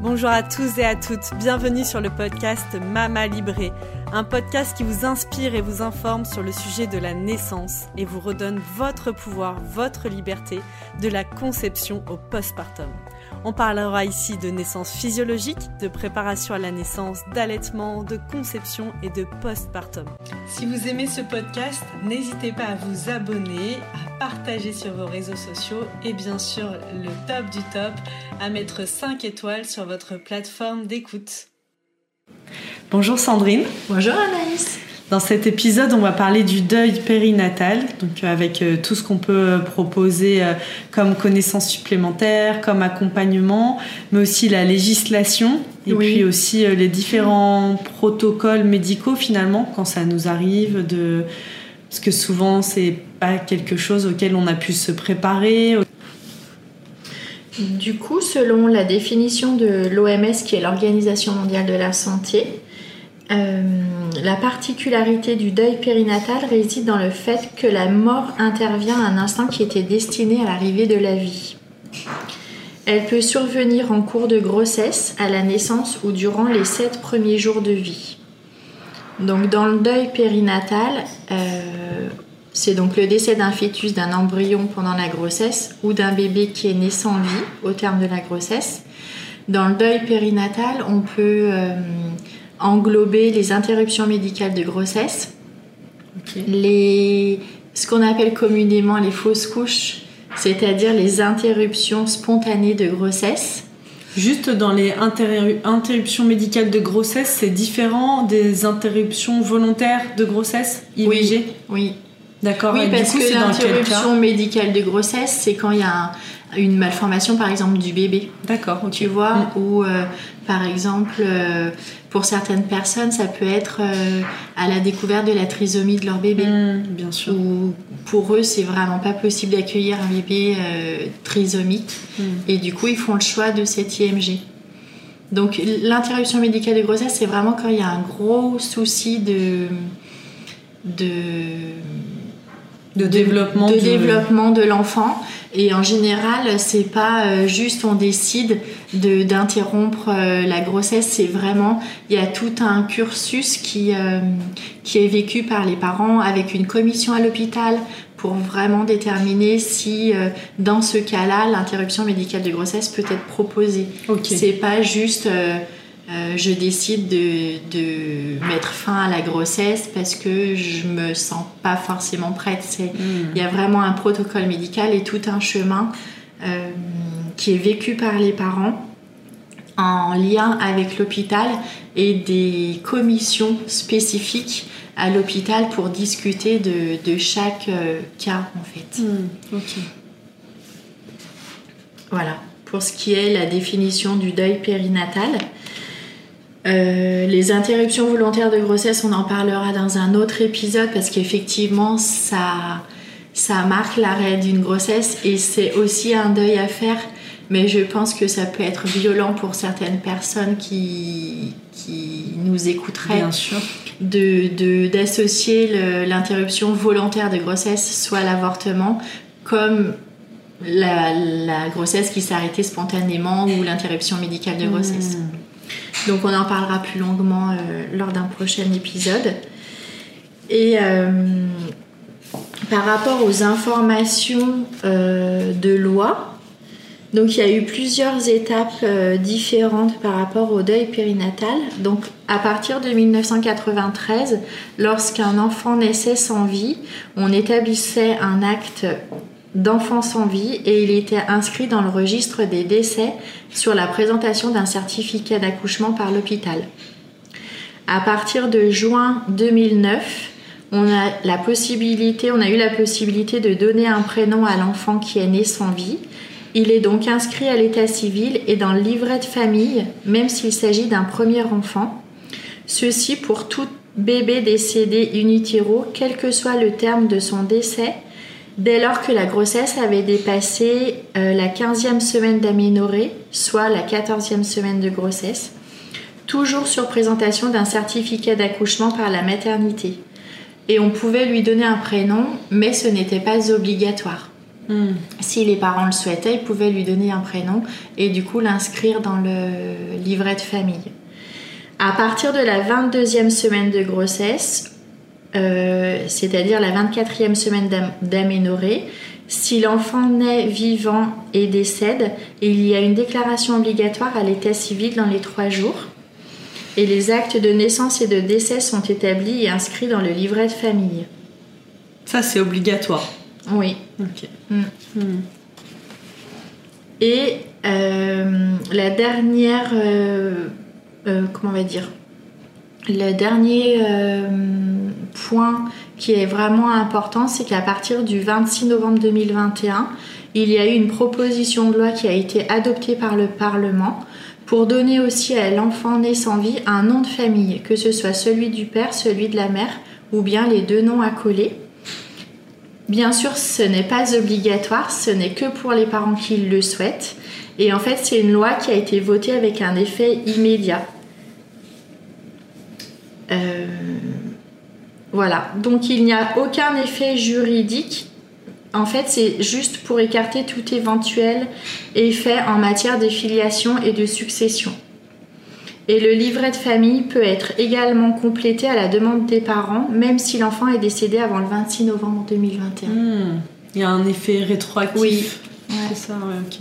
Bonjour à tous et à toutes, bienvenue sur le podcast Mama Libré, un podcast qui vous inspire et vous informe sur le sujet de la naissance et vous redonne votre pouvoir, votre liberté, de la conception au postpartum. On parlera ici de naissance physiologique, de préparation à la naissance, d'allaitement, de conception et de postpartum. Si vous aimez ce podcast, n'hésitez pas à vous abonner, à partager sur vos réseaux sociaux et bien sûr le top du top, à mettre 5 étoiles sur votre plateforme d'écoute. Bonjour Sandrine. Bonjour Anaïs. Dans cet épisode, on va parler du deuil périnatal, donc euh, avec euh, tout ce qu'on peut euh, proposer comme connaissances supplémentaires, comme accompagnement, mais aussi la législation et puis aussi les différents protocoles médicaux finalement quand ça nous arrive de parce que souvent c'est pas quelque chose auquel on a pu se préparer. Du coup, selon la définition de l'OMS, qui est l'Organisation mondiale de la santé, euh, la particularité du deuil périnatal réside dans le fait que la mort intervient à un instant qui était destiné à l'arrivée de la vie. Elle peut survenir en cours de grossesse, à la naissance ou durant les sept premiers jours de vie. Donc dans le deuil périnatal, euh, c'est donc le décès d'un fœtus, d'un embryon pendant la grossesse ou d'un bébé qui est né sans vie au terme de la grossesse. Dans le deuil périnatal, on peut euh, englober les interruptions médicales de grossesse, les, ce qu'on appelle communément les fausses couches, c'est-à-dire les interruptions spontanées de grossesse. Juste dans les interruptions médicales de grossesse, c'est différent des interruptions volontaires de grossesse IVG Oui, D'accord. Oui, parce que l'interruption médicale de grossesse, c'est quand il y a une malformation, par exemple, du bébé. D'accord. Tu vois, mm. ou euh, par exemple, euh, pour certaines personnes, ça peut être euh, à la découverte de la trisomie de leur bébé. Mm, bien sûr. Ou pour eux, c'est vraiment pas possible d'accueillir un bébé trisomique. Mm. Et du coup, ils font le choix de cette IMG. Donc, l'interruption médicale de grossesse, c'est vraiment quand il y a un gros souci de. de de développement de, développement de l'enfant. Et en général c'est pas euh, juste on décide de d'interrompre euh, la grossesse. C'est vraiment il y a tout un cursus qui euh, qui est vécu par les parents avec une commission à l'hôpital pour vraiment déterminer si dans ce cas-là l'interruption médicale de grossesse peut être proposée. Okay. c'est pas juste euh, je décide de, mettre fin à la grossesse parce que je me sens pas forcément prête. Hmm. Il y a vraiment un protocole médical et tout un chemin euh, qui est vécu par les parents en lien avec l'hôpital et des commissions spécifiques à l'hôpital pour discuter de, chaque euh, cas en fait. Hmm. Voilà, pour ce qui est la définition du deuil périnatal. Euh, les interruptions volontaires de grossesse, on en parlera dans un autre épisode parce qu'effectivement, ça, ça marque l'arrêt d'une grossesse et c'est aussi un deuil à faire. Mais je pense que ça peut être violent pour certaines personnes qui, qui nous écouteraient. Bien sûr. De, d'associer l'interruption volontaire de grossesse, soit l'avortement, comme la, la grossesse qui s'est arrêtée spontanément ou l'interruption médicale de grossesse. Mmh. Donc on en parlera plus longuement euh, lors d'un prochain épisode. Et euh, par rapport aux informations euh, de loi, donc il y a eu plusieurs étapes différentes par rapport au deuil périnatal. Donc à partir de 1993, lorsqu'un enfant naissait sans vie, on établissait un acte d'enfants sans vie et il était inscrit dans le registre des décès sur la présentation d'un certificat d'accouchement par l'hôpital. À partir de juin 2009, on a, la possibilité, on a eu la possibilité de donner un prénom à l'enfant qui est né sans vie. Il est donc inscrit à l'état civil et dans le livret de famille, même s'il s'agit d'un premier enfant. Ceci pour tout bébé décédé in utero, quel que soit le terme de son décès, dès lors que la grossesse avait dépassé euh, la 15e semaine d'aménorrhée, soit la 14e semaine de grossesse, toujours sur présentation d'un certificat d'accouchement par la maternité. Et on pouvait lui donner un prénom, mais ce n'était pas obligatoire. Hmm. Si les parents le souhaitaient, ils pouvaient lui donner un prénom et du coup l'inscrire dans le livret de famille. À partir de la 22e semaine de grossesse, euh, c'est-à-dire la 24e semaine d'am- d'aménorrhée, si l'enfant naît vivant et décède, il y a une déclaration obligatoire à l'état civil dans les trois jours. Et les actes de naissance et de décès sont établis et inscrits dans le livret de famille. Ça, c'est obligatoire. Oui. Ok. Mm. Et euh, la dernière, euh, comment on va dire, le dernier euh, point qui est vraiment important, c'est qu'à partir du 26 novembre 2021, il y a eu une proposition de loi qui a été adoptée par le Parlement pour donner aussi à l'enfant né sans vie un nom de famille, que ce soit celui du père, celui de la mère, ou bien les deux noms accolés. Bien sûr, ce n'est pas obligatoire, ce n'est que pour les parents qui le souhaitent. Et en fait, c'est une loi qui a été votée avec un effet immédiat. Euh, Voilà, donc il n'y a aucun effet juridique. En fait, c'est juste pour écarter tout éventuel effet en matière de filiation et de succession. Et le livret de famille peut être également complété à la demande des parents, même si l'enfant est décédé avant le 26 novembre 2021. Hmm. Il y a un effet rétroactif. Oui. Ouais. C'est ça, ouais, ok.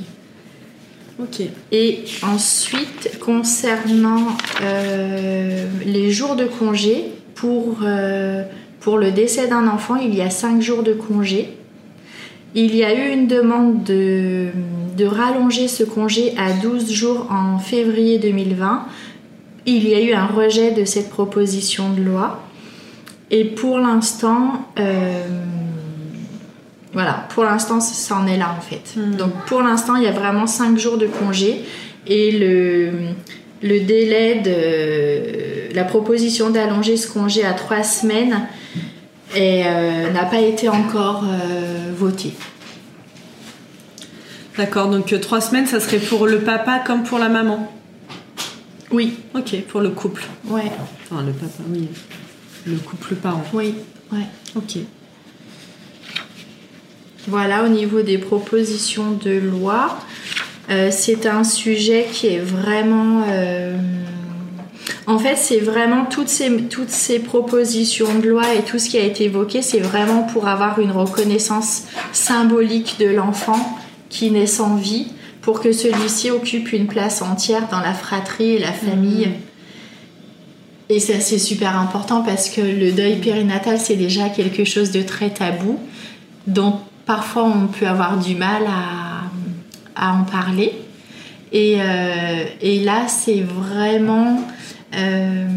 Et ensuite, concernant euh, les jours de congé, pour, euh, pour le décès d'un enfant, il y a 5 jours de congé. Il y a eu une demande de, de rallonger ce congé à 12 jours en février 2020. Il y a eu un rejet de cette proposition de loi. Et pour l'instant, euh, voilà, pour l'instant, ça en est là en fait. Mhm. Donc pour l'instant, il y a vraiment 5 jours de congé et le, le délai de la proposition d'allonger ce congé à 3 semaines euh, n'a pas été encore euh, votée. D'accord, donc euh, trois semaines, ça serait pour le papa comme pour la maman? Oui, Ok, pour le couple. ouais, Enfin, le papa, oui. Le couple parent. oui, ouais. Ok. Voilà, au niveau des propositions de loi, euh, c'est un sujet qui est vraiment... euh, en fait, c'est vraiment toutes ces, toutes ces propositions de loi et tout ce qui a été évoqué, c'est vraiment pour avoir une reconnaissance symbolique de l'enfant qui naît sans vie, pour que celui-ci occupe une place entière dans la fratrie et la famille. Et ça, c'est super important parce que le deuil périnatal, c'est déjà quelque chose de très tabou, dont parfois on peut avoir du mal à, en parler. Et, euh, et là, c'est vraiment, euh,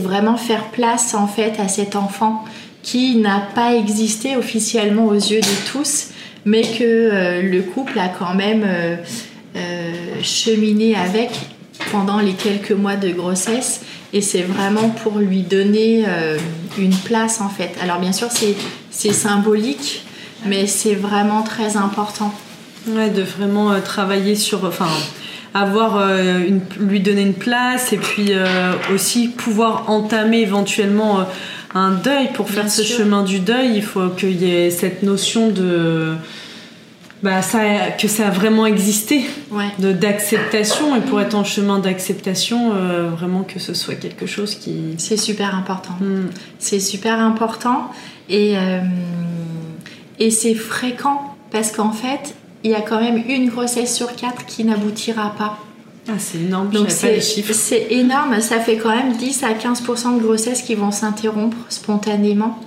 vraiment faire place en fait à cet enfant qui n'a pas existé officiellement aux yeux de tous, mais que euh, le couple a quand même cheminé avec pendant les quelques mois de grossesse et c'est vraiment pour lui donner une place en fait. Alors bien sûr c'est c'est symbolique mais c'est vraiment très important. Ouais, de vraiment euh, travailler sur. Enfin, avoir. euh, une, lui donner une place et puis euh, aussi pouvoir entamer éventuellement un deuil. Pour faire Bien ce sûr. chemin du deuil, il faut qu'il y ait cette notion de. Bah, ça, que ça a vraiment existé, Ouais. d'acceptation. Et pour être en chemin d'acceptation, euh, vraiment que ce soit quelque chose qui. C'est super important. Hmm. C'est super important et, euh, et c'est fréquent parce qu'en fait il y a quand même une grossesse sur quatre qui n'aboutira pas. Ah, c'est énorme, Donc pas les c'est chiffres. c'est énorme, ça fait quand même 10 à 15% de grossesses qui vont s'interrompre spontanément.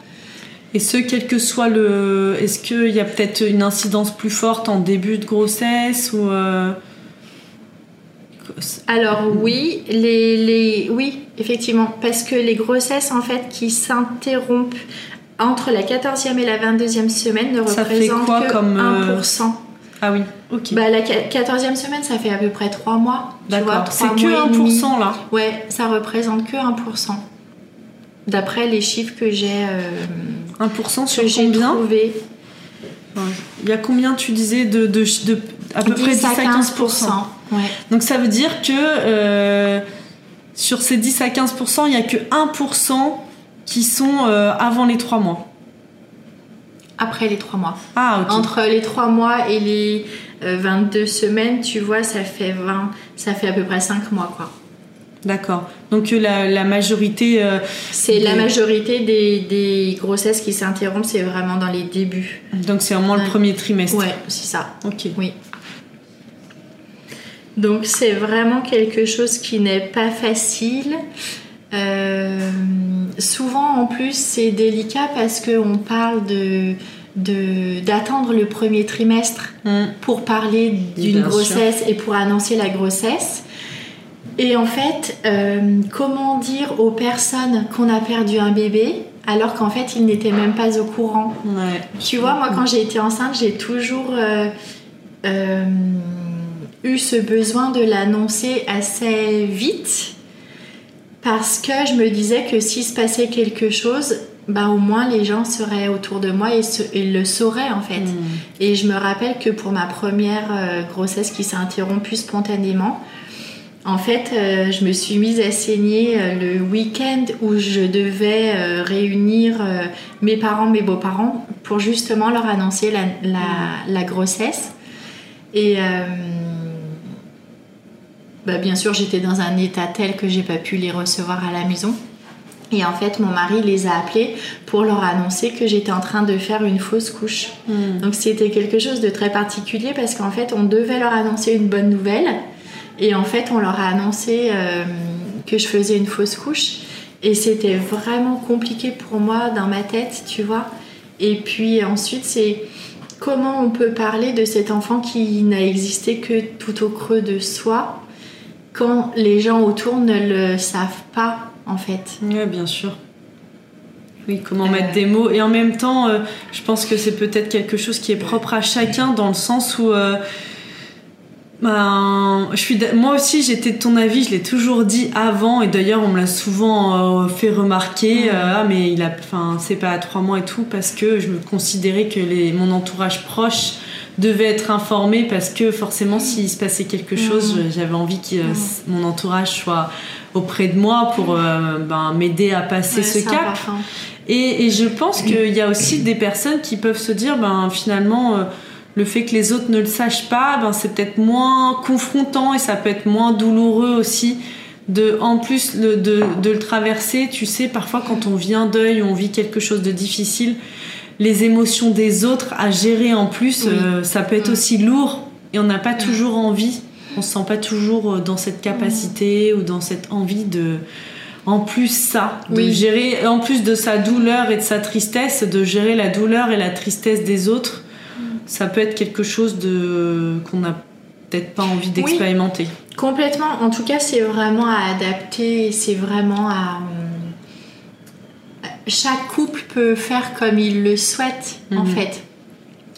Et ce, quel que soit le. Est-ce qu'il y a peut-être une incidence plus forte en début de grossesse ou. euh, Alors oui, les, les, oui, effectivement, parce que les grossesses en fait qui s'interrompent entre la 14e et la 22e semaine ne Ça fait représentent quoi que comme, euh, 1%. Ah oui, ok. Bah, la 14e semaine, ça fait à peu près 3 mois. D'accord. C'est que mois et demi. 1% là. Ouais, ça représente que 1%. D'après les chiffres que j'ai euh, 1% sur que j'ai combien trouvés, Il y a combien tu disais de, de, de- à peu près 10 à 15%. Ouais. Donc ça veut dire que euh, sur ces 10 à 15%, il n'y a que 1% qui sont euh, avant les 3 mois. après les 3 mois. Ah, ok. Entre les 3 mois et les euh, 22 semaines, tu vois, ça fait 20, ça fait à peu près 5 mois, quoi. D'accord. Donc euh, la, la majorité. euh, C'est la majorité des, des grossesses qui s'interrompent, c'est vraiment dans les débuts. Donc c'est vraiment le Ouais. premier trimestre. Ouais, c'est ça. Ok. Oui. Donc c'est vraiment quelque chose qui n'est pas facile. Euh, souvent en plus c'est délicat parce qu'on parle de d'attendre le premier trimestre Hmm. pour parler d'une sûr. grossesse et pour annoncer la grossesse. Et en fait, euh, comment dire aux personnes qu'on a perdu un bébé alors qu'en fait ils n'étaient même pas au courant? Ouais. tu vois, moi, quand j'ai été enceinte, j'ai toujours euh, euh, eu ce besoin de l'annoncer assez vite parce que je me disais que s'il se passait quelque chose, bah, au moins les gens seraient autour de moi et, se- et le sauraient en fait. Hmm. Et je me rappelle que pour ma première euh, grossesse qui s'est interrompue spontanément, en fait, euh, je me suis mise à saigner euh, le week-end où je devais euh, réunir mes parents, mes beaux-parents, pour justement leur annoncer la, la- la grossesse. Et bah, bien sûr, j'étais dans un état tel que j'ai pas pu les recevoir à la maison. Et en fait, mon mari les a appelés pour leur annoncer que j'étais en train de faire une fausse couche. Hmm. Donc c'était quelque chose de très particulier parce qu'en fait on devait leur annoncer une bonne nouvelle et en fait on leur a annoncé euh, que je faisais une fausse couche et c'était vraiment compliqué pour moi dans ma tête, tu vois. Et puis ensuite c'est comment on peut parler de cet enfant qui n'a existé que tout au creux de soi quand les gens autour ne le savent pas en fait. Ouais, bien sûr. Oui, comment Euh. mettre des mots. Et en même temps, euh, je pense que c'est peut-être quelque chose qui est propre à chacun dans le sens où. euh, ben, je suis, moi aussi, j'étais de ton avis, je l'ai toujours dit avant, et d'ailleurs, on me l'a souvent fait remarquer. Ah, mais il a, enfin, c'est pas à trois mois et tout, parce que je me considérais que les, mon entourage proche devait être informé, parce que forcément, s'il se passait quelque chose, Mm. j'avais envie que Mm. mon entourage soit auprès de moi pour euh, ben, m'aider à passer Ouais, ce cap. Et, et je pense qu'il y a aussi des personnes qui peuvent se dire, ben finalement, euh, le fait que les autres ne le sachent pas, ben c'est peut-être moins confrontant et ça peut être moins douloureux aussi. De, en plus le- de, de le traverser, tu sais, parfois quand on vit un deuil, on vit quelque chose de difficile, les émotions des autres à gérer en plus, Oui. euh, ça peut être Mm. aussi lourd et on n'a pas toujours envie, on se sent pas toujours euh, dans cette capacité ou dans cette envie de, en plus ça, de Oui. gérer, en plus de sa douleur et de sa tristesse, de gérer la douleur et la tristesse des autres, ça peut être quelque chose de qu'on n'a peut-être pas envie d'expérimenter. Complètement. En tout cas, c'est vraiment à adapter. C'est vraiment à. Chaque couple peut faire comme il le souhaite, en Mhm. fait.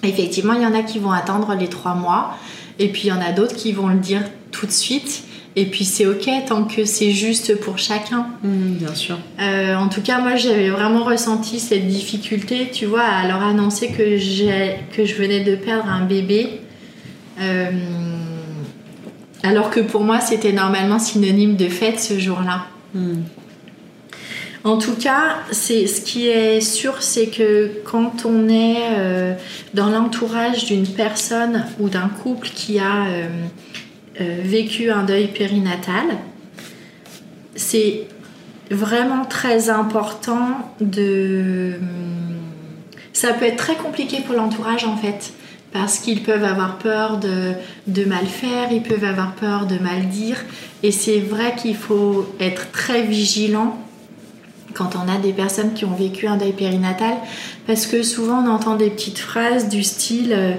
Effectivement, il y en a qui vont attendre les trois mois, et puis il y en a d'autres qui vont le dire tout de suite. Et puis c'est ok tant que c'est juste pour chacun. Mhm, bien sûr. Euh, en tout cas, moi, j'avais vraiment ressenti cette difficulté, tu vois, à leur annoncer que, que je venais de perdre un bébé. Euh, alors que pour moi, c'était normalement synonyme de fête ce jour-là. Mhm. En tout cas, c'est ce qui est sûr, c'est que quand on est euh, dans l'entourage d'une personne ou d'un couple qui a euh, euh, vécu un deuil périnatal, c'est vraiment très important de. Ça peut être très compliqué pour l'entourage en fait, parce qu'ils peuvent avoir peur de, de mal faire, ils peuvent avoir peur de mal dire, et c'est vrai qu'il faut être très vigilant quand on a des personnes qui ont vécu un deuil périnatal, parce que souvent on entend des petites phrases du style euh,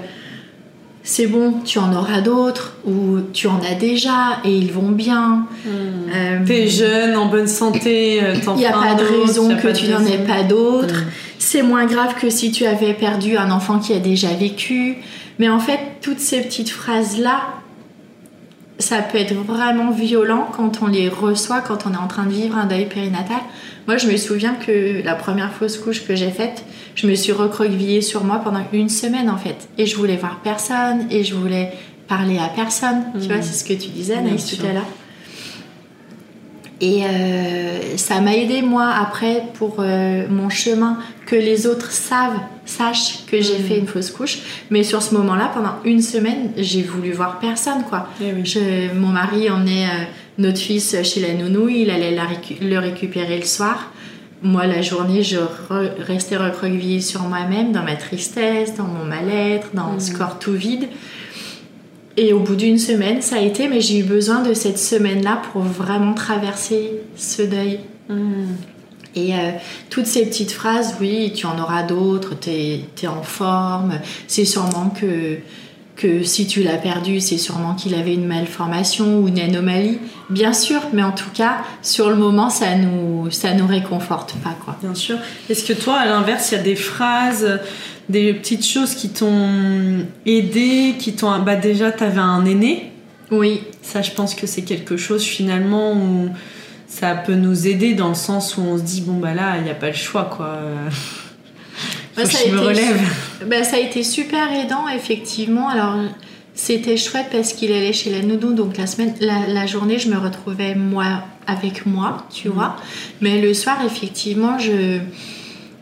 c'est bon, tu en auras d'autres, ou tu en as déjà et ils vont bien. Euh, T'es jeune, en bonne santé, euh, t'en il n'y a pas de raison que tu n'en aies pas d'autres. Mm. C'est moins grave que si tu avais perdu un enfant qui a déjà vécu. Mais en fait, toutes ces petites phrases-là, ça peut être vraiment violent quand on les reçoit, quand on est en train de vivre un deuil périnatal. Moi, je me souviens que la première fausse couche que j'ai faite, je me suis recroquevillée sur moi pendant une semaine en fait. Et je voulais voir personne et je voulais parler à personne. Tu Mm. vois, c'est ce que tu disais, Anaïs, tout à l'heure. Et euh, ça m'a aidé moi après pour euh, mon chemin que les autres savent, sachent que j'ai Mhm. fait une fausse couche. Mais sur ce moment-là, pendant une semaine, j'ai voulu voir personne quoi. Eh oui. Je- mon mari emmenait euh, notre fils chez la nounou, il allait la récu- le récupérer le soir. Moi, la journée, je re- restais recroquevillée sur moi-même, dans ma tristesse, dans mon mal-être, dans ce Mhm. corps tout vide. Et au bout d'une semaine, ça a été, mais j'ai eu besoin de cette semaine-là pour vraiment traverser ce deuil. Hmm. Et euh, toutes ces petites phrases, oui, tu en auras d'autres, t'es es en forme, c'est sûrement que, que si tu l'as perdu, c'est sûrement qu'il avait une malformation ou une anomalie. Bien sûr, mais en tout cas, sur le moment, ça nous, ça nous réconforte pas, quoi. Bien sûr. Est-ce que toi, à l'inverse, il y a des phrases, des petites choses qui t'ont aidé, qui t'ont. Bah, déjà, t'avais un aîné. Oui, Ça, je pense que c'est quelque chose finalement où ça peut nous aider dans le sens où on se dit bon bah là, il n'y a pas le choix quoi. Faut Bah, ça je a me été- relève. Bah, ça a été super aidant, effectivement. Alors, c'était chouette parce qu'il allait chez la nounou, donc la semaine, la, la journée, je me retrouvais moi avec moi, tu Mhm. vois. Mais le soir, effectivement, je,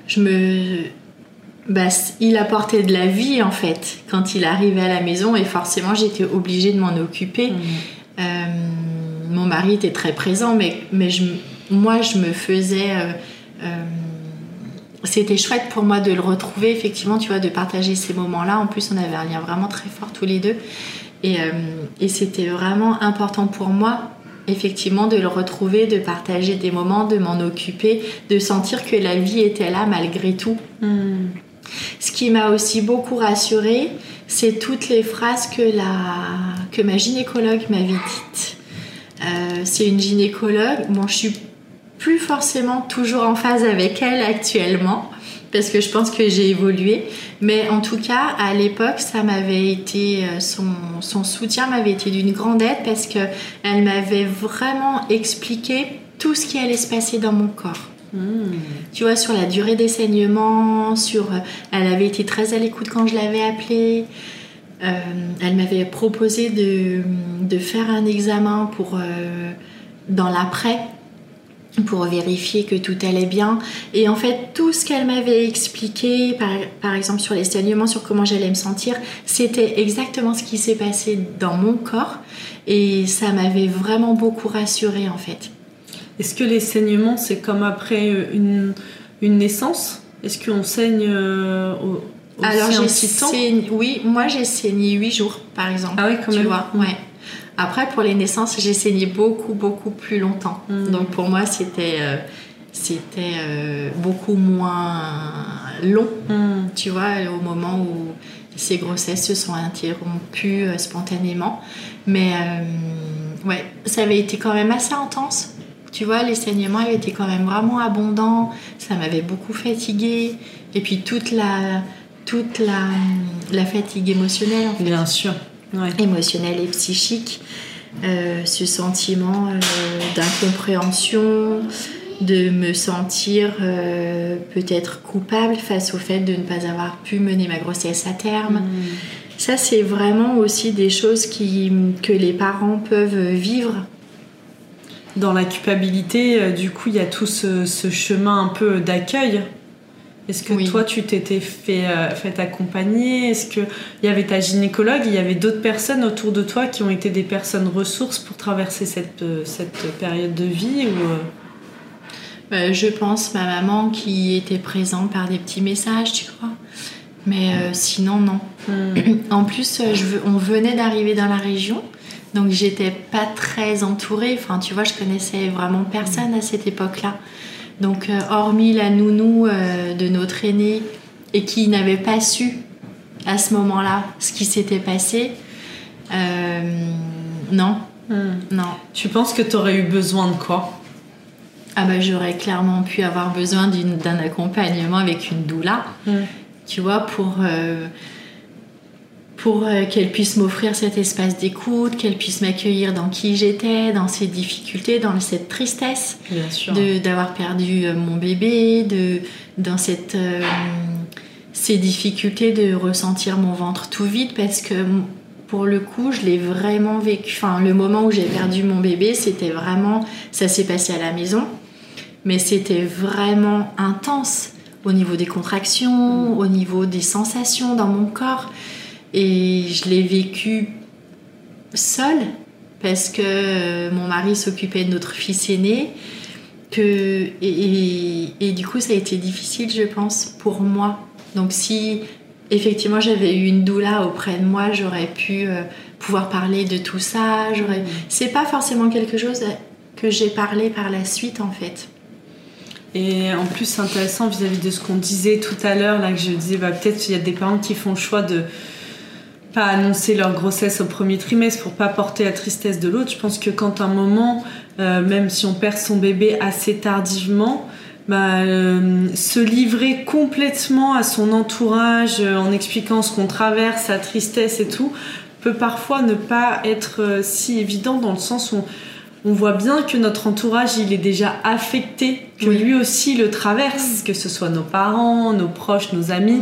je me, bah, il apportait de la vie en fait quand il arrivait à la maison et forcément, j'étais obligée de m'en occuper. Hmm. Euh, mon mari était très présent, mais, mais je, moi, je me faisais. euh, euh, c'était chouette pour moi de le retrouver, effectivement, tu vois, de partager ces moments-là. En plus, on avait un lien vraiment très fort tous les deux. Et, et c'était vraiment important pour moi, effectivement, de le retrouver, de partager des moments, de m'en occuper, de sentir que la vie était là malgré tout. Hmm. Ce qui m'a aussi beaucoup rassurée, c'est toutes les phrases que, ma gynécologue m'avait dites. Euh, c'est une gynécologue, bon, je suis plus forcément toujours en phase avec elle actuellement, parce que je pense que j'ai évolué, mais en tout cas, à l'époque, ça m'avait été, euh, son, son soutien m'avait été d'une grande aide, parce qu'elle m'avait vraiment expliqué tout ce qui allait se passer dans mon corps Hmm. tu vois, sur la durée des saignements, sur, euh, elle avait été très à l'écoute quand je l'avais appelée. Euh, elle m'avait proposé de, de faire un examen pour, euh, dans l'après pour vérifier que tout allait bien. Et en fait, tout ce qu'elle m'avait expliqué, par, par exemple sur les saignements, sur comment j'allais me sentir, c'était exactement ce qui s'est passé dans mon corps. Et ça m'avait vraiment beaucoup rassurée en fait. Est-ce que les saignements, c'est comme après une, une naissance? Est-ce qu'on saigne euh, au, aussi Alors j'ai saigné, oui, moi j'ai saigné 8 jours par exemple. Ah ouais, quand tu même. vois, Mm. ouais. Après pour les naissances, j'ai saigné beaucoup beaucoup plus longtemps. Mm. Donc pour moi c'était euh, c'était euh, beaucoup moins long, Hmm. tu vois, au moment où ces grossesses se sont interrompues euh, spontanément. Mais euh, ouais, ça avait été quand même assez intense. Tu vois, les saignements avaient été quand même vraiment abondants. Ça m'avait beaucoup fatiguée. Et puis toute la, toute la, la fatigue émotionnelle, en fait Bien sûr. Ouais. émotionnel et psychique, euh, ce sentiment euh, d'incompréhension, de me sentir euh, peut-être coupable face au fait de ne pas avoir pu mener ma grossesse à terme. Hmm. Ça, c'est vraiment aussi des choses qui, que les parents peuvent vivre. Dans la culpabilité, euh, du coup, il y a tout ce, ce chemin un peu d'accueil. Est-ce que Oui. toi, tu t'étais fait, euh, fait accompagner? Est-ce qu'il y avait ta gynécologue? Il y avait d'autres personnes autour de toi qui ont été des personnes ressources pour traverser cette, euh, cette période de vie ou, euh, Euh, je pense ma maman qui était présente par des petits messages, tu crois? Mais euh, sinon, non. hmm. En plus, je on venait d'arriver dans la région, donc j'étais pas très entourée. Enfin, tu vois, je connaissais vraiment personne à cette époque-là. Donc, euh, hormis la nounou euh, de notre aîné et qui n'avait pas su à ce moment-là ce qui s'était passé, euh, non, Hmm. non. Tu penses que tu aurais eu besoin de quoi? Ah bah j'aurais clairement pu avoir besoin d'un accompagnement avec une doula. Hmm. tu vois, pour, pour euh, qu'elle puisse m'offrir cet espace d'écoute, qu'elle puisse m'accueillir dans qui j'étais, dans ces difficultés, dans cette tristesse d'avoir perdu euh, mon bébé, de, dans cette, euh, ces difficultés de ressentir mon ventre tout vide, parce que pour le coup, je l'ai vraiment vécu. Enfin, le moment où j'ai perdu mon bébé, c'était vraiment. Ça s'est passé à la maison, mais c'était vraiment intense au niveau des contractions, au niveau des sensations dans mon corps. Et je l'ai vécu seule parce que euh, mon mari s'occupait de notre fils aîné. Que, et, du coup, ça a été difficile, je pense, pour moi. Donc, si effectivement j'avais eu une doula auprès de moi, j'aurais pu euh, pouvoir parler de tout ça. J'aurais... C'est pas forcément quelque chose que j'ai parlé par la suite, en fait. Et en plus, c'est intéressant vis-à-vis de ce qu'on disait tout à l'heure, là, que je disais, bah, peut-être qu'il y a des parents qui font le choix de pas annoncer leur grossesse au premier trimestre pour pas porter la tristesse de l'autre. Je pense que quand un moment, euh, même si on perd son bébé assez tardivement, bah, euh, se livrer complètement à son entourage euh, en expliquant ce qu'on traverse, sa tristesse et tout, peut parfois ne pas être si évident dans le sens où on voit bien que notre entourage il est déjà affecté, que lui aussi le traverse, que ce soit nos parents, nos proches, nos amis.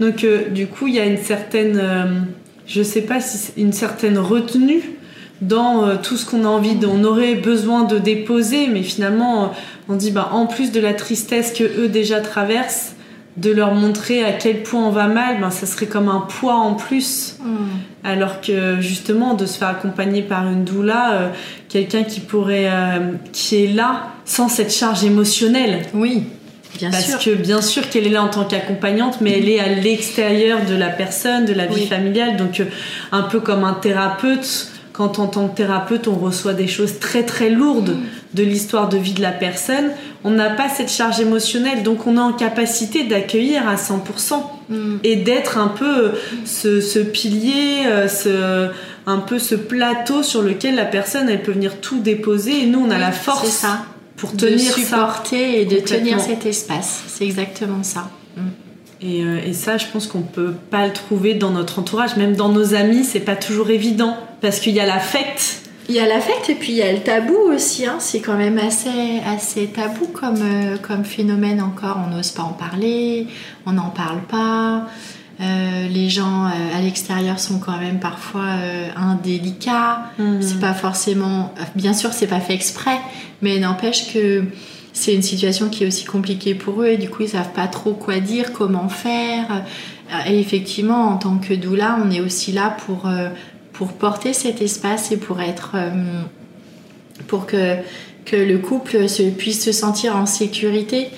Donc du coup il y a une certaine je sais pas si c'est une certaine retenue dans euh, tout ce qu'on a envie, on aurait besoin de déposer, mais finalement, euh, on dit, bah, en plus de la tristesse que eux déjà traversent, de leur montrer à quel point on va mal, ben, ça serait comme un poids en plus. Mm. Alors que justement, de se faire accompagner par une doula, euh, quelqu'un qui pourrait, qui est là sans cette charge émotionnelle. Oui. Parce que bien sûr qu'elle est là en tant qu'accompagnante, mais elle est à l'extérieur de la personne, de la vie familiale. Donc euh, un peu comme un thérapeute, quand en tant que thérapeute on reçoit des choses très très lourdes de l'histoire de vie de la personne, on n'a pas cette charge émotionnelle, donc on est en capacité d'accueillir à 100% mm. et d'être un peu ce, ce pilier, euh, ce, un peu ce plateau sur lequel la personne elle peut venir tout déposer et nous on a la force. Ça pour tenir supporter et de tenir cet espace. C'est exactement ça. Mm. Et, euh, et, ça, je pense qu'on peut pas le trouver dans notre entourage, même dans nos amis, c'est pas toujours évident parce qu'il y a l'affect. Il y a l'affect et puis il y a le tabou aussi. Hein. C'est quand même assez, assez tabou comme, euh, comme phénomène encore. On n'ose pas en parler, on n'en parle pas. Euh, les gens euh, à l'extérieur sont quand même parfois euh, indélicats. Mhm. C'est pas forcément, bien sûr, c'est pas fait exprès, mais n'empêche que c'est une situation qui est aussi compliquée pour eux et du coup ils savent pas trop quoi dire, comment faire. Et effectivement, en tant que doula, on est aussi là pour pour porter cet espace et pour être pour que que le couple se, puisse se sentir en sécurité.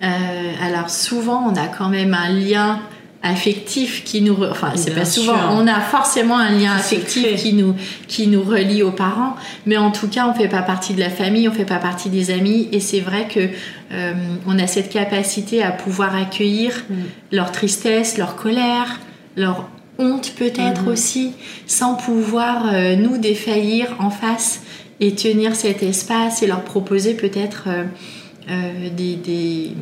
alors souvent, on a quand même un lien affectif qui nous enfin c'est pas souvent on a forcément un lien affectif qui nous qui nous relie aux parents mais en tout cas on fait pas partie de la famille on fait pas partie des amis et c'est vrai que euh, on a cette capacité à pouvoir accueillir mm. leur tristesse leur colère leur honte peut-être mm-hmm. aussi sans pouvoir euh, nous défaillir en face et tenir cet espace et leur proposer peut-être euh, des, des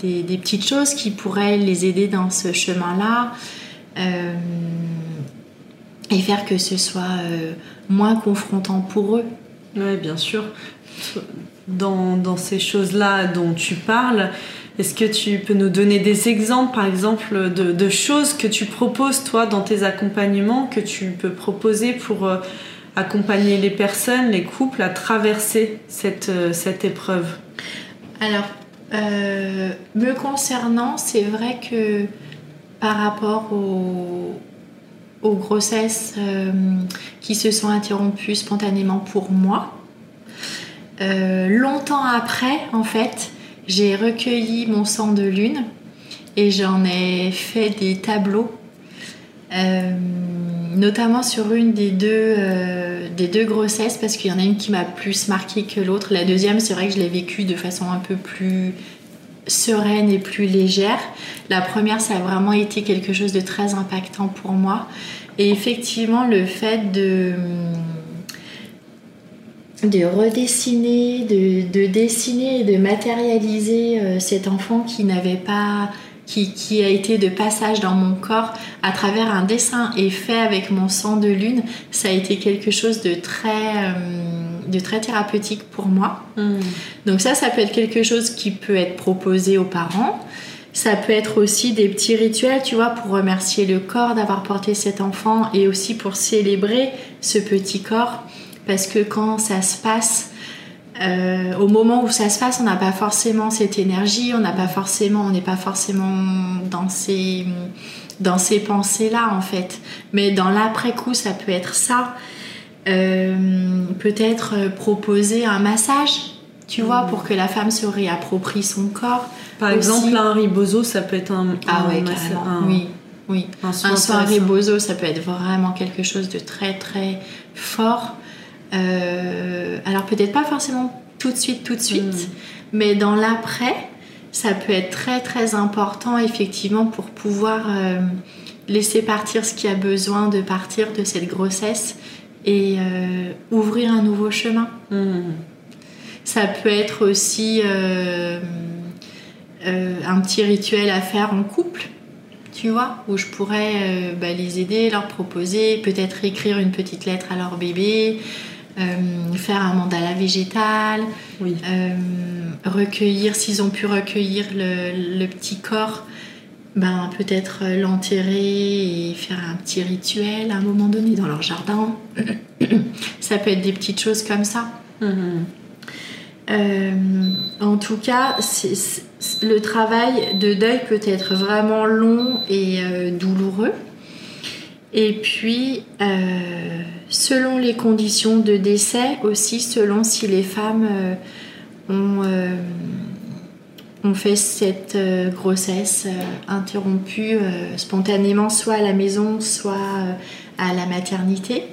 des, petites choses qui pourraient les aider dans ce chemin-là euh, et faire que ce soit euh, moins confrontant pour eux. Oui, bien sûr. Dans, dans ces choses-là dont tu parles, est-ce que tu peux nous donner des exemples, par exemple, de, de, choses que tu proposes, toi, dans tes accompagnements, que tu peux proposer pour euh, accompagner les personnes, les couples, à traverser cette, cette épreuve? Alors, euh, me concernant, c'est vrai que par rapport aux, grossesses euh, qui se sont interrompues spontanément pour moi, euh, longtemps après, en fait, j'ai recueilli mon sang de lune et j'en ai fait des tableaux, notamment sur une des deux, des deux grossesses, parce qu'il y en a une qui m'a plus marqué que l'autre. La deuxième, c'est vrai que je l'ai vécue de façon un peu plus sereine et plus légère. La première, ça a vraiment été quelque chose de très impactant pour moi. Et effectivement, le fait de, de redessiner, de, dessiner et de matérialiser euh, cet enfant qui n'avait pas qui, a été de passage dans mon corps à travers un dessin et fait avec mon sang de lune, ça a été quelque chose de très, euh, de très thérapeutique pour moi. Hmm. Donc ça, ça peut être quelque chose qui peut être proposé aux parents. Ça peut être aussi des petits rituels, tu vois, pour remercier le corps d'avoir porté cet enfant et aussi pour célébrer ce petit corps. Parce que quand ça se passe, euh, au moment où ça se passe, on n'a pas forcément cette énergie, on n'a pas forcément, on n'est pas forcément dans ces, dans ces pensées-là en fait. Mais dans l'après-coup, ça peut être ça. Euh, peut-être proposer un massage, tu vois, pour que la femme se réapproprie son corps. Par exemple, un ribozo, ça peut être un. Ah ouais, oui. Oui, un soin, ribozo, ça peut être vraiment quelque chose de très très fort. Euh, alors peut-être pas forcément tout de suite, tout de suite, mm. mais dans l'après, ça peut être très très important effectivement pour pouvoir euh, laisser partir ce qui a besoin de partir de cette grossesse et euh, ouvrir un nouveau chemin. Mm. Ça peut être aussi un petit rituel à faire en couple, tu vois, où je pourrais bah, les aider, leur proposer, peut-être écrire une petite lettre à leur bébé, faire un mandala végétal, recueillir, s'ils ont pu recueillir le petit corps, ben, peut-être euh, l'enterrer et faire un petit rituel à un moment donné dans leur jardin. ça peut être des petites choses comme ça. Mm-hmm. Euh, en tout cas, le travail de deuil peut être vraiment long et euh, douloureux. Et puis, selon les conditions de décès, aussi selon si les femmes ont on fait cette euh, grossesse euh, interrompue euh, spontanément, soit à la maison, soit à la maternité.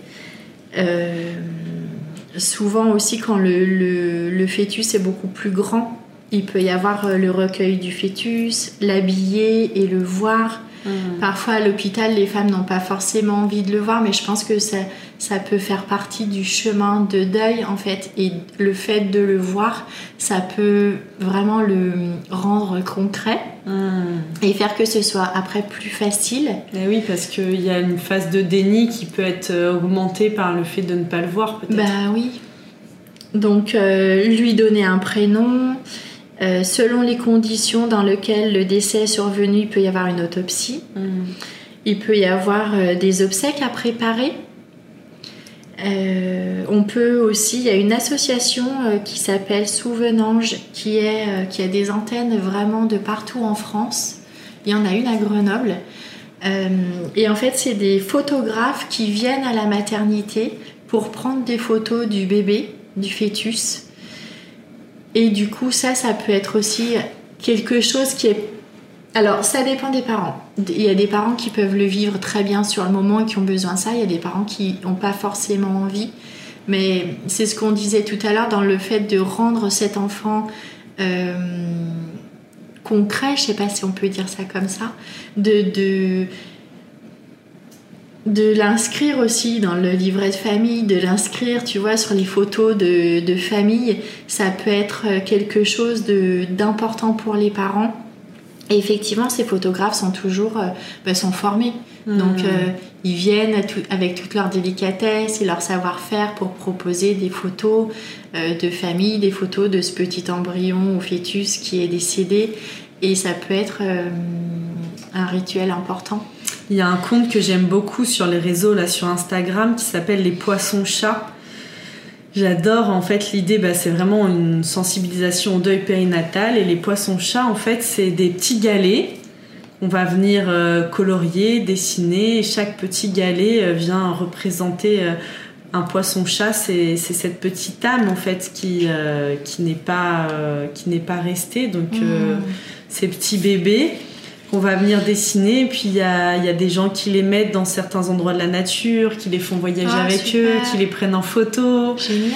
souvent aussi quand le, fœtus est beaucoup plus grand, il peut y avoir le recueil du fœtus, l'habiller et le voir. Mmh. Parfois à l'hôpital, les femmes n'ont pas forcément envie de le voir, mais je pense que ça, ça peut faire partie du chemin de deuil en fait. Et le fait de le voir, ça peut vraiment le rendre concret mmh. et faire que ce soit après plus facile. Et oui, parce qu'il y a une phase de déni qui peut être euh, augmentée par le fait de ne pas le voir peut-être. Bah oui. Donc euh, lui donner un prénom. Euh, selon les conditions dans lesquelles le décès est survenu, il peut y avoir une autopsie. Mmh. Il peut y avoir des obsèques à préparer. Euh, on peut aussi, il y a une association euh, qui s'appelle Souvenange qui, est, euh, qui a des antennes vraiment de partout en France. Il y en a une à Grenoble. et en fait, c'est des photographes qui viennent à la maternité pour prendre des photos du bébé, du fœtus. Et du coup, ça, ça peut être aussi quelque chose qui est alors, ça dépend des parents. Il y a des parents qui peuvent le vivre très bien sur le moment et qui ont besoin ça. Il y a des parents qui n'ont pas forcément envie. Mais c'est ce qu'on disait tout à l'heure dans le fait de rendre cet enfant euh, concret, je sais pas si on peut dire ça comme ça, de, l'inscrire aussi dans le livret de famille, de l'inscrire, tu vois, sur les photos de, de famille. Ça peut être quelque chose d'important pour les parents et effectivement, ces photographes sont toujours euh, bah, sont formés. Hmm. Donc, euh, ils viennent avec toute leur délicatesse et leur savoir-faire pour proposer des photos euh, de famille, des photos de ce petit embryon ou fœtus qui est décédé. Et ça peut être un rituel important. Il y a un compte que j'aime beaucoup sur les réseaux, là sur Instagram, qui s'appelle Les Poissons Chats. J'adore en fait l'idée, bah, c'est vraiment une sensibilisation au deuil périnatal. Et les poissons chats en fait c'est des petits galets. Qu'on va venir euh, colorier, dessiner. Et chaque petit galet euh, vient représenter euh, un poisson chat, c'est cette petite âme en fait qui, qui n'est pas, qui n'est pas restée. Donc mmh. ces petits bébés on va venir dessiner. Et puis il y a, y a, des gens qui les mettent dans certains endroits de la nature, qui les font voyager ah, avec eux, qui les prennent en photo. Génial.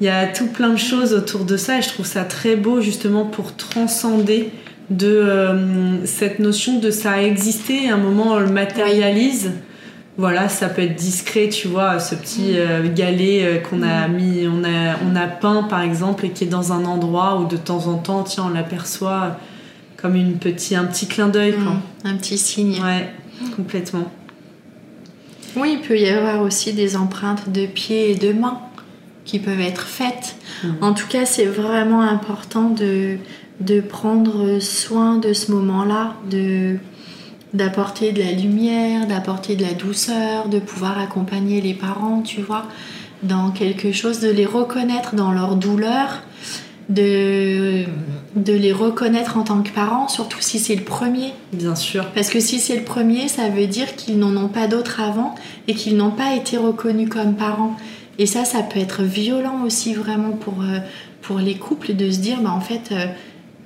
Il y a tout plein de choses autour de ça et je trouve ça très beau justement pour transcender de euh, cette notion de ça a existé. À un moment, on le matérialise. Voilà, ça peut être discret, tu vois, ce petit mm. euh, galet euh, qu'on a mm. mis, on a, on a peint par exemple et qui est dans un endroit où de temps en temps, tiens, on l'aperçoit comme une petit, un petit clin d'œil. Mmh, un petit signe. Ouais, complètement. Oui, il peut y avoir aussi des empreintes de pieds et de mains qui peuvent être faites. Mmh. En tout cas, c'est vraiment important de, de prendre soin de ce moment-là, de d'apporter de la lumière, d'apporter de la douceur, de pouvoir accompagner les parents, tu vois, dans quelque chose, de les reconnaître dans leur douleur, de, de les reconnaître en tant que parents, surtout si c'est le premier. Bien sûr. Parce que si c'est le premier, ça veut dire qu'ils n'en ont pas d'autres avant et qu'ils n'ont pas été reconnus comme parents. Et ça, ça peut être violent aussi vraiment pour, euh, pour les couples de se dire, bah, en fait, euh,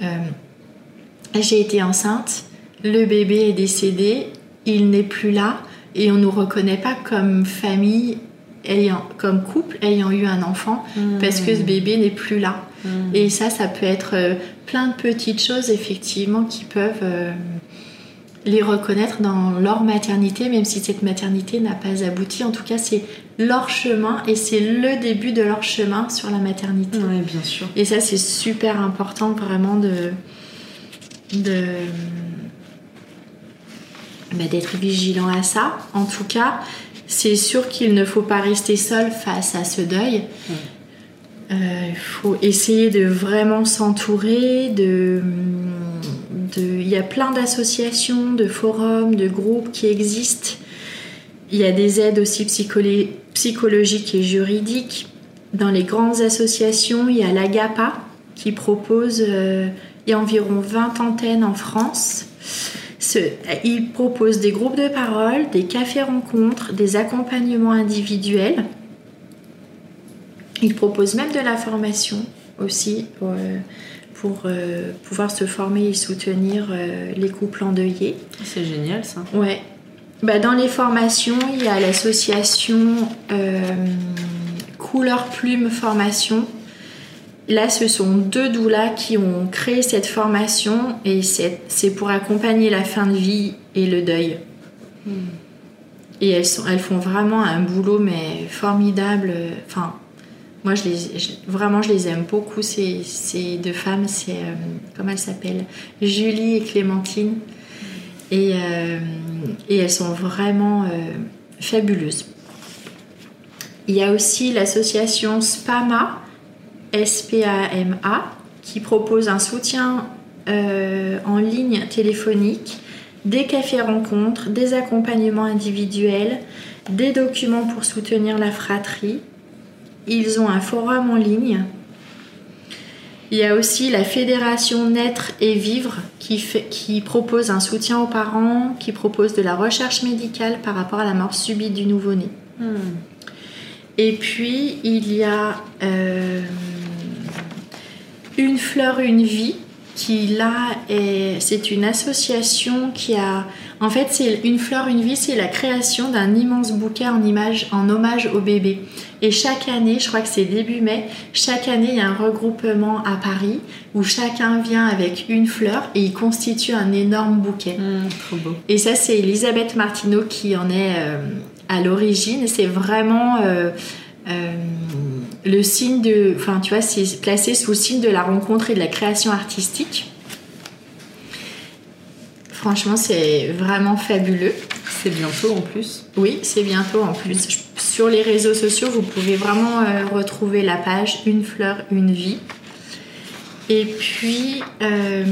euh, j'ai été enceinte, le bébé est décédé, il n'est plus là et on ne nous reconnaît pas comme famille, ayant, comme couple ayant eu un enfant Mmh. parce que ce bébé n'est plus là. Mmh. Et ça, ça peut être euh, plein de petites choses effectivement qui peuvent euh, les reconnaître dans leur maternité, même si cette maternité n'a pas abouti. En tout cas, c'est leur chemin et c'est le début de leur chemin sur la maternité. Ouais, bien sûr. Et ça, c'est super important vraiment de, de bah, d'être vigilant à ça. En tout cas, c'est sûr qu'il ne faut pas rester seul face à ce deuil. Euh, Il faut essayer de vraiment s'entourer. De, de, il y a plein d'associations, de forums, de groupes qui existent. Il y a des aides aussi psycholo- psychologiques et juridiques. Dans les grandes associations, il y a l'AGAPA qui propose, euh, il y a environ 20 antennes en France. Ce, il propose des groupes de parole, des cafés-rencontres, des accompagnements individuels. Il propose même de la formation aussi pour, euh, pour, euh, pouvoir se former et soutenir euh, les couples endeuillés. C'est génial ça. Ouais. Bah, dans les formations, il y a l'association euh, Couleur Plume Formation. Là, ce sont deux doulas qui ont créé cette formation et c'est pour accompagner la fin de vie et le deuil. Et elles, sont, elles font vraiment un boulot mais formidable. Enfin, moi, je les, je- vraiment, je les aime beaucoup, ces, ces deux femmes. C'est, euh, comment elles s'appellent? Julie et Clémentine. Et, euh, et elles sont vraiment euh, fabuleuses. Il y a aussi l'association SPAMA, S-P-A-M-A, qui propose un soutien euh, en ligne téléphonique, des cafés-rencontres, des accompagnements individuels, des documents pour soutenir la fratrie. Ils ont un forum en ligne. Il y a aussi la fédération Naître et Vivre qui, fait- qui propose un soutien aux parents, qui propose de la recherche médicale par rapport à la mort subite du nouveau-né. Mmh. Et puis, il y a euh, Une fleur, une vie, qui là, est, c'est une association qui a... En fait, c'est Une fleur, une vie, c'est la création d'un immense bouquet en, image, en hommage au bébé. Et chaque année, je crois que c'est début mai, chaque année, il y a un regroupement à Paris où chacun vient avec une fleur et il constitue un énorme bouquet. Mmh, trop beau. Et ça, c'est Elisabeth Martineau qui en est euh, à l'origine. C'est vraiment euh, euh, le signe de. Enfin, tu vois, c'est placé sous le signe de la rencontre et de la création artistique. Franchement, c'est vraiment fabuleux. C'est bientôt en plus. Oui, c'est bientôt en plus. Je- Sur les réseaux sociaux, vous pouvez vraiment euh, retrouver la page Une fleur, une vie. Et puis, euh,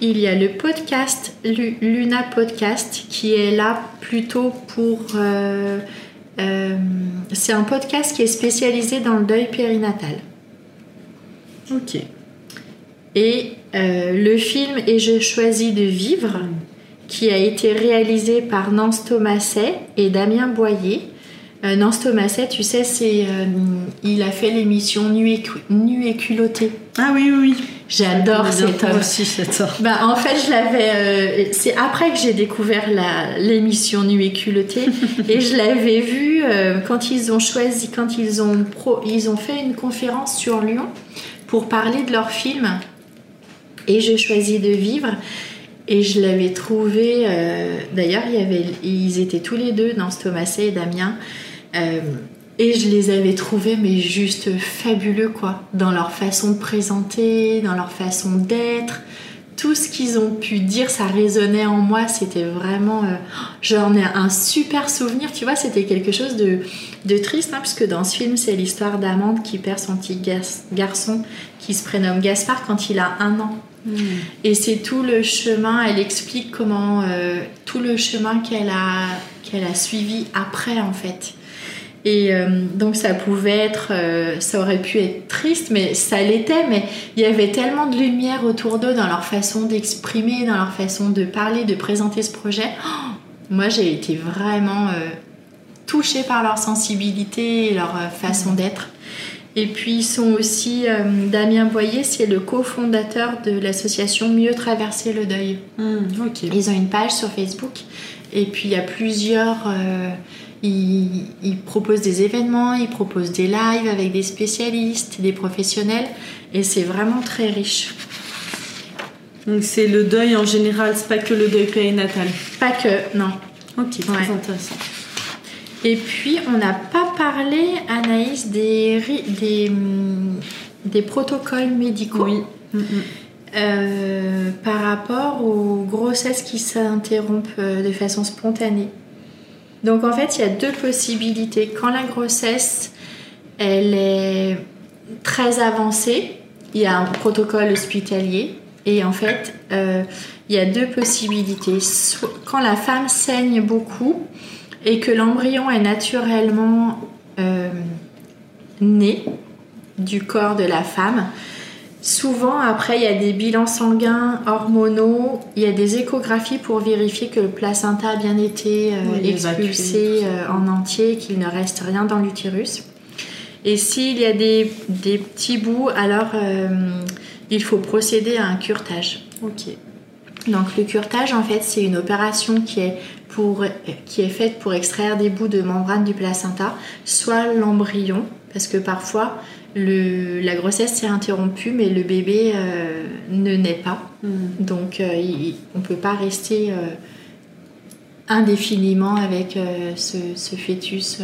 il y a le podcast, Lu- Luna Podcast, qui est là plutôt pour... euh, euh, c'est un podcast qui est spécialisé dans le deuil périnatal. Ok. Et euh, le film Et je choisis de vivre, qui a été réalisé par Nance Thomaset et Damien Boyer. Euh, Nance Thomaset, tu sais, c'est, il a fait l'émission Nu et, cu- Nu et culotté. Ah oui, oui, oui. J'adore Je connais bien cet toi homme. aussi, j'adore. Bah, en fait, je l'avais. euh, c'est après que j'ai découvert l'émission Nu et culotté. et je l'avais vu euh, quand ils ont choisi, quand ils ont, pro, ils ont fait une conférence sur Lyon pour parler de leur film. Et je choisis de vivre. Et je l'avais trouvé. euh, D'ailleurs, il y avait, ils étaient tous les deux, Nance Thomaset et Damien. Et je les avais trouvés, mais juste fabuleux, quoi. Dans leur façon de présenter, dans leur façon d'être. Tout ce qu'ils ont pu dire, ça résonnait en moi. C'était vraiment. euh, J'en ai un super souvenir, tu vois. C'était quelque chose de, de triste, hein, puisque dans ce film, c'est l'histoire d'Amande qui perd son petit garçon qui se prénomme Gaspard quand il a un an. Hmm. Et c'est tout le chemin, elle explique comment, euh, tout le chemin qu'elle a, qu'elle a suivi après en fait. Et euh, donc ça pouvait être, euh, ça aurait pu être triste, mais ça l'était, mais il y avait tellement de lumière autour d'eux dans leur façon d'exprimer, dans leur façon de parler, de présenter ce projet. Oh, moi j'ai été vraiment touchée par leur sensibilité et leur façon d'être. Et puis ils sont aussi, euh, Damien Boyer, c'est le cofondateur de l'association Mieux Traverser le Deuil. Hmm, ils ont une page sur Facebook et puis il y a plusieurs... Ils, ils, proposent des événements, ils proposent des lives avec des spécialistes, des professionnels et c'est vraiment très riche. Donc c'est le deuil en général, c'est pas que le deuil périnatal Pas que, non. Ok, très intéressant. Et puis, on n'a pas parlé, Anaïs, des, des, des protocoles médicaux. Oui. Mm, mm. Euh, par rapport aux grossesses qui s'interrompent euh, de façon spontanée. Donc en fait, il y a deux possibilités. Quand la grossesse, elle est très avancée, il y a un protocole hospitalier. Et en fait, euh, il y a deux possibilités. quand la femme saigne beaucoup, et que l'embryon est naturellement euh, né du corps de la femme, souvent après il y a des bilans sanguins hormonaux, il y a des échographies pour vérifier que le placenta a bien été euh, expulsé euh, en entier, qu'il ne reste rien dans l'utérus. Et s'il y a des, des, petits bouts, alors il faut procéder à un curtage. Ok. Donc le curtage, en fait, c'est une opération qui est qui est faite pour extraire des bouts de membrane du placenta, soit l'embryon, parce que parfois la grossesse s'est interrompue, mais le bébé euh, ne naît pas. Mm. Donc euh, on ne peut pas rester euh, indéfiniment avec ce, fœtus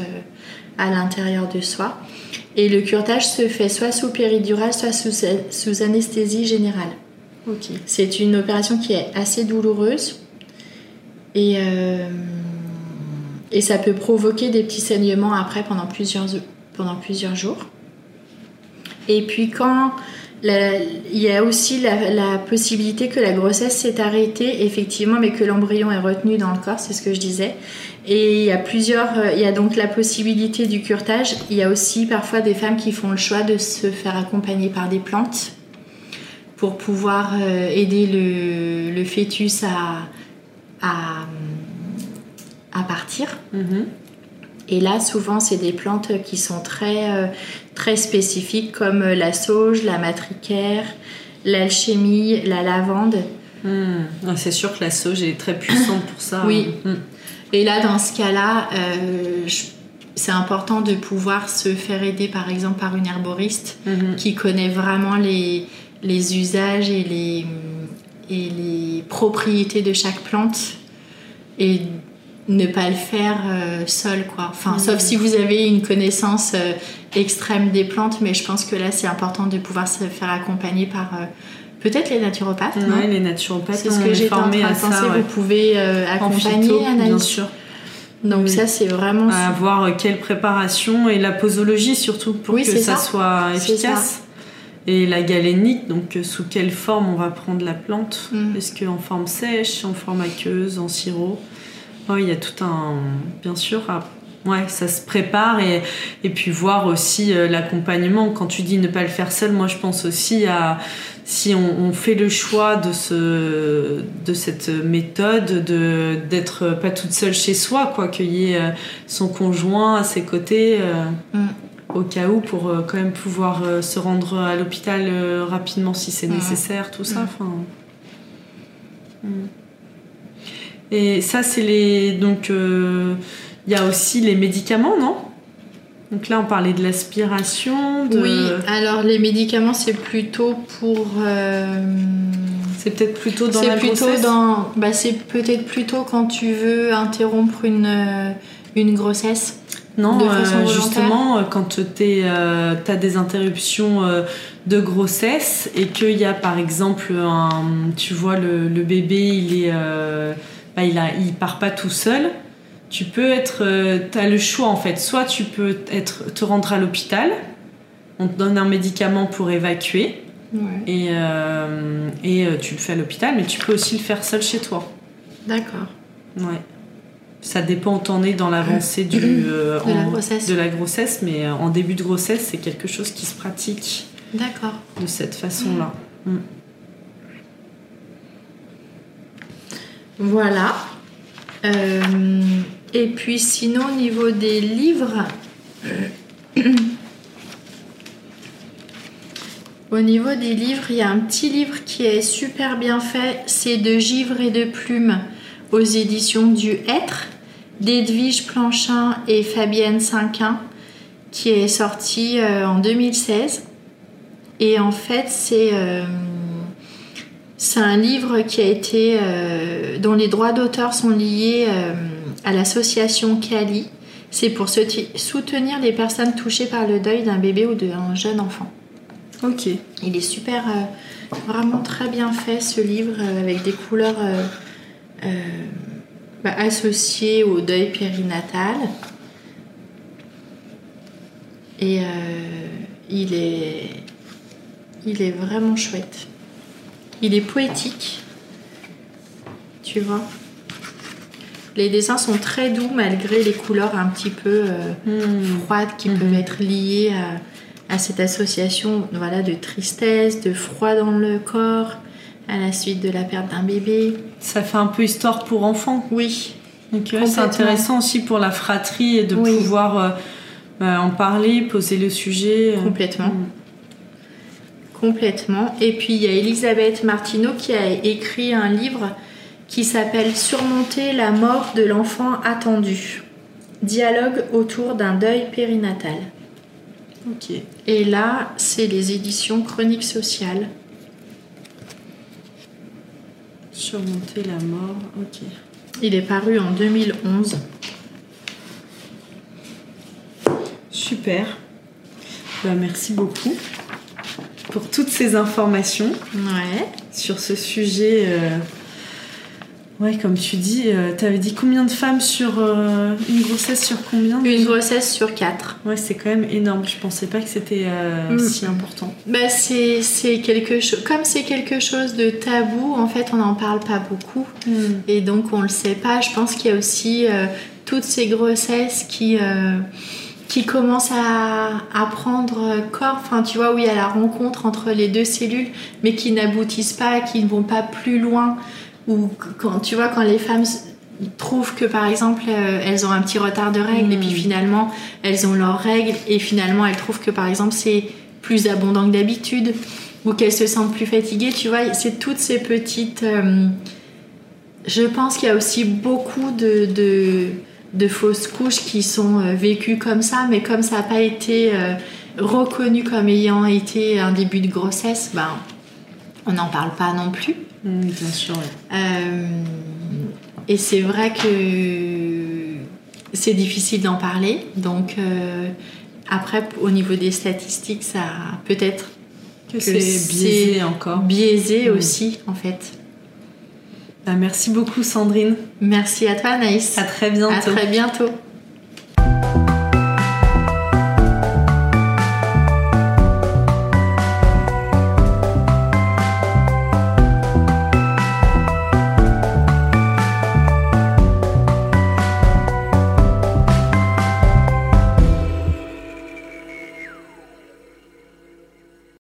à l'intérieur de soi. Et le curtage se fait soit sous péridurale, soit sous, anesthésie générale. C'est une opération qui est assez douloureuse et, et ça peut provoquer des petits saignements après pendant plusieurs, pendant plusieurs jours. Et puis quand il y a aussi la, possibilité que la grossesse s'est arrêtée, effectivement, mais que l'embryon est retenu dans le corps, c'est ce que je disais. Et il y a plusieurs, il y a donc la possibilité du curtage. Il y a aussi parfois des femmes qui font le choix de se faire accompagner par des plantes pour pouvoir euh, aider le, fœtus à, à, partir. Mhm. Et là, souvent, c'est des plantes qui sont très, euh, très spécifiques comme la sauge, la matricaire, l'alchimie, la lavande. Hmm. Ah, c'est sûr que la sauge est très puissante pour ça. Oui. Hmm. Et là, dans ce cas-là, euh, c'est important de pouvoir se faire aider, par exemple, par une herboriste mhm. qui connaît vraiment les, les usages et les et les propriétés de chaque plante et ne pas le faire euh, seul quoi. Enfin, mm. sauf si vous avez une connaissance euh, extrême des plantes, mais je pense que là c'est important de pouvoir se faire accompagner par euh, peut-être les naturopathes. Oui, les naturopathes. C'est ce que j'étais en train de penser. Vous pouvez accompagner Anaïs. Bien sûr. Donc ça c'est vraiment. À voir quelle préparation et la posologie surtout pour que ça, soit efficace. Et la galénique, donc sous quelle forme on va prendre la plante? Mm. Est-ce qu'en forme sèche, en forme aqueuse, en sirop? Il y a tout un. Bien sûr, ouais, ça se prépare et, et puis voir aussi euh, l'accompagnement. Quand tu dis ne pas le faire seul, moi je pense aussi à si on, fait le choix de, ce, de cette méthode, de d'être pas toute seule chez soi, quoi, qu'il y ait euh, son conjoint à ses côtés. Mm au cas où pour euh, quand même pouvoir euh, se rendre à l'hôpital euh, rapidement si c'est nécessaire, tout ça. Enfin. Hmm. Et ça, c'est les. Donc, il y a aussi les médicaments, non? Donc là, on parlait de l'aspiration. De... Oui, alors les médicaments, c'est plutôt pour. C'est peut-être plutôt dans la plutôt dans. Bah, c'est peut-être plutôt quand tu veux interrompre une, une grossesse. Non, euh, justement, euh, quand tu euh, as des interruptions de grossesse et qu'il y a par exemple un, tu vois le, bébé, il est, bah, il, a, il part pas tout seul. Tu peux être, tu as le choix en fait. Soit tu peux être, te rendre à l'hôpital, on te donne un médicament pour évacuer. Et, euh, et euh, tu le fais à l'hôpital, mais tu peux aussi le faire seul chez toi. D'accord. Ouais. Ça dépend où t'en es dans l'avancée du, de, la grossesse. de la grossesse, mais en début de grossesse, c'est quelque chose qui se pratique. D'accord. De cette façon-là. Mm. Voilà. Euh, et puis sinon, au niveau des livres, au niveau des livres, il y a un petit livre qui est super bien fait. C'est de Givre et de Plume aux éditions du Être d'Edwige Planchin et Fabienne Cinquin qui est sorti euh, en 2016. Et en fait, c'est euh, c'est un livre qui a été euh, dont les droits d'auteur sont liés à l'association Cali. C'est pour soutenir les personnes touchées par le deuil d'un bébé ou d'un jeune enfant. Ok. Il est super, vraiment très bien fait ce livre avec des couleurs bah, associées au deuil périnatal. Et il est il est vraiment chouette. Il est poétique. Tu vois Les dessins sont très doux malgré les couleurs un petit peu euh, hmm. froides qui peuvent hmm. être liées à, cette association voilà, de tristesse, de froid dans le corps, à la suite de la perte d'un bébé. Ça fait un peu histoire pour enfants. Oui. c'est intéressant aussi pour la fratrie et de pouvoir euh, bah, en parler, poser le sujet. Euh. Complètement. Hmm. Complètement. Et puis il y a Elisabeth Martineau qui a écrit un livre qui s'appelle Surmonter la mort de l'enfant attendu. Dialogue autour d'un deuil périnatal. Ok. Et là, c'est les éditions Chroniques sociales. Surmonter la mort, ok. Il est paru en 2011. Super. Bah, merci beaucoup pour toutes ces informations sur ce sujet. Euh, ouais, comme tu dis, euh, tu avais dit combien de femmes sur euh, une grossesse sur combien Une grossesse sur quatre. Ouais, c'est quand même énorme. Je pensais pas que c'était mm. si important. Bah, c'est quelque chose. Comme c'est quelque chose de tabou, en fait, on n'en parle pas beaucoup. Mm. Et donc, on le sait pas. Je pense qu'il y a aussi toutes ces grossesses qui qui commence à, à, prendre corps, enfin tu vois, où il y a la rencontre entre les deux cellules, mais qui n'aboutissent pas, qui ne vont pas plus loin, ou quand tu vois, quand les femmes trouvent que par exemple euh, elles ont un petit retard de règles et puis hmm. finalement elles ont leurs règles et finalement elles trouvent que par exemple c'est plus abondant que d'habitude ou qu'elles se sentent plus fatiguées, tu vois, c'est toutes ces petites... Euh, je pense qu'il y a aussi beaucoup de, de de fausses couches qui sont euh, vécues comme ça, mais comme ça n'a pas été euh, reconnu comme ayant été un début de grossesse, ben, on n'en parle pas non plus. Mmh, bien sûr. Euh, et c'est vrai que c'est difficile d'en parler. Donc, après, au niveau des statistiques, ça peut-être que, c'est biaisé encore. Biaisé mmh. aussi, en fait. Bah, merci beaucoup Sandrine. Merci à toi Naïs. À très bientôt. À très bientôt.